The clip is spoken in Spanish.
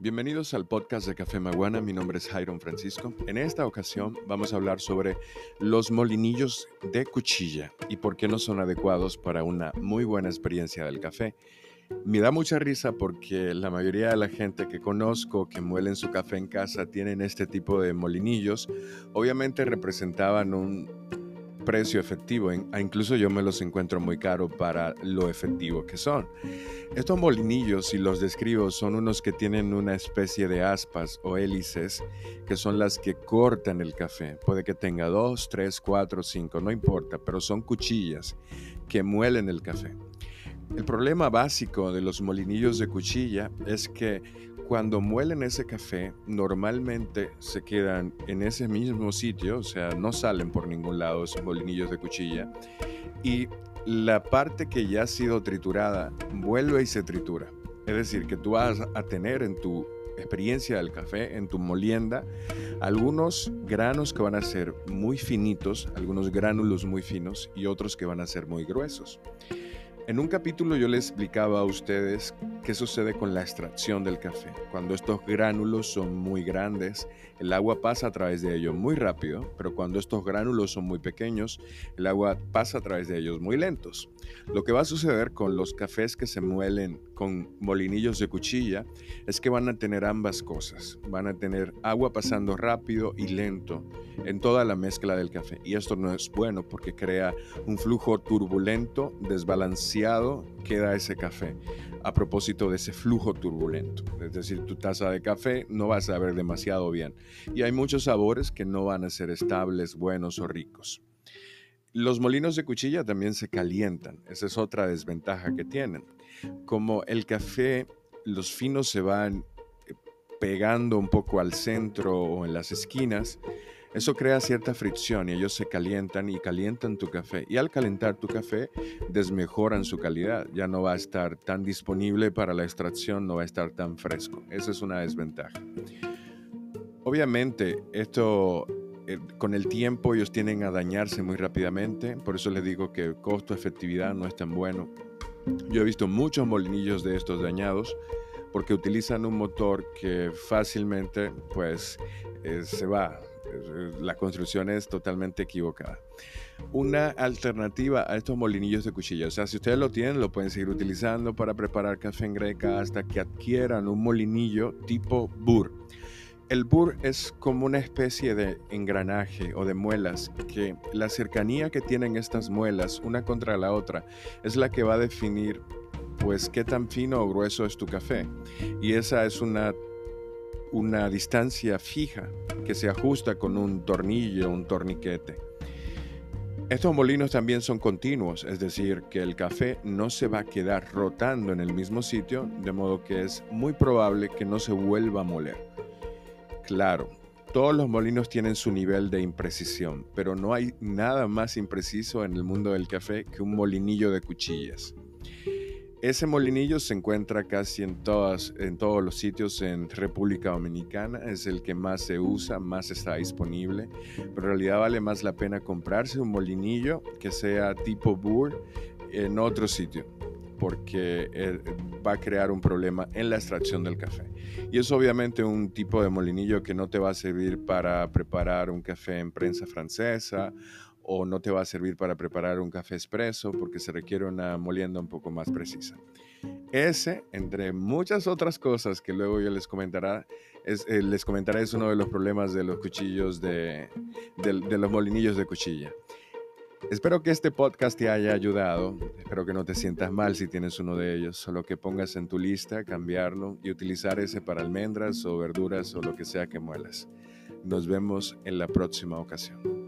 Bienvenidos al podcast de Café Maguana, mi nombre es Jairon Francisco. En esta ocasión vamos a hablar sobre los molinillos de cuchilla y por qué no son adecuados para una muy buena experiencia del café. Me da mucha risa porque la mayoría de la gente que conozco que muelen su café en casa tienen este tipo de molinillos. Obviamente representaban un precio efectivo, incluso yo me los encuentro muy caro para lo efectivo que son. Estos molinillos, si los describo, son unos que tienen una especie de aspas o hélices que son las que cortan el café. Puede que tenga dos, tres, cuatro, cinco, no importa, pero son cuchillas que muelen el café. El problema básico de los molinillos de cuchilla es que cuando muelen ese café, normalmente se quedan en ese mismo sitio, o sea, no salen por ningún lado esos molinillos de cuchilla. Y la parte que ya ha sido triturada vuelve y se tritura. Es decir, que tú vas a tener en tu experiencia del café, en tu molienda, algunos granos que van a ser muy finitos, algunos gránulos muy finos y otros que van a ser muy gruesos. En un capítulo yo les explicaba a ustedes qué sucede con la extracción del café. Cuando estos gránulos son muy grandes, el agua pasa a través de ellos muy rápido, pero cuando estos gránulos son muy pequeños, el agua pasa a través de ellos muy lentos. Lo que va a suceder con los cafés que se muelen con molinillos de cuchilla es que van a tener ambas cosas. Van a tener agua pasando rápido y lento en toda la mezcla del café. Y esto no es bueno porque crea un flujo turbulento, desbalanceado, queda ese café a propósito de ese flujo turbulento. Es decir, tu taza de café no va a saber demasiado bien. Y hay muchos sabores que no van a ser estables, buenos o ricos. Los molinos de cuchilla también se calientan. Esa es otra desventaja que tienen. Como el café, los finos se van eh, pegando un poco al centro o en las esquinas, eso crea cierta fricción y ellos se calientan y calientan tu café. Y al calentar tu café, desmejoran su calidad. Ya no va a estar tan disponible para la extracción, no va a estar tan fresco. Esa es una desventaja. Obviamente, esto eh, con el tiempo ellos tienden a dañarse muy rápidamente, por eso les digo que costo-efectividad no es tan bueno. Yo he visto muchos molinillos de estos dañados porque utilizan un motor que fácilmente pues eh, se va, la construcción es totalmente equivocada. Una alternativa a estos molinillos de cuchilla, o sea, si ustedes lo tienen, lo pueden seguir utilizando para preparar café en greca hasta que adquieran un molinillo tipo Burr. El burr es como una especie de engranaje o de muelas que la cercanía que tienen estas muelas una contra la otra es la que va a definir pues qué tan fino o grueso es tu café. Y esa es una, una distancia fija que se ajusta con un tornillo, un torniquete. Estos molinos también son continuos, es decir, que el café no se va a quedar rotando en el mismo sitio, de modo que es muy probable que no se vuelva a moler. Claro, todos los molinos tienen su nivel de imprecisión, pero no hay nada más impreciso en el mundo del café que un molinillo de cuchillas. Ese molinillo se encuentra casi en, todas, en todos los sitios en República Dominicana, es el que más se usa, más está disponible, pero en realidad vale más la pena comprarse un molinillo que sea tipo Burr en otro sitio porque eh, va a crear un problema en la extracción del café. Y es obviamente un tipo de molinillo que no te va a servir para preparar un café en prensa francesa o no te va a servir para preparar un café expreso porque se requiere una molienda un poco más precisa. Ese, entre muchas otras cosas que luego yo les comentaré, es, eh, les comentaré es uno de los problemas de los cuchillos de, de los molinillos de cuchilla. Espero que este podcast te haya ayudado. Espero que no te sientas mal si tienes uno de ellos. Solo que pongas en tu lista, cambiarlo y utilizar ese para almendras o verduras o lo que sea que muelas. Nos vemos en la próxima ocasión.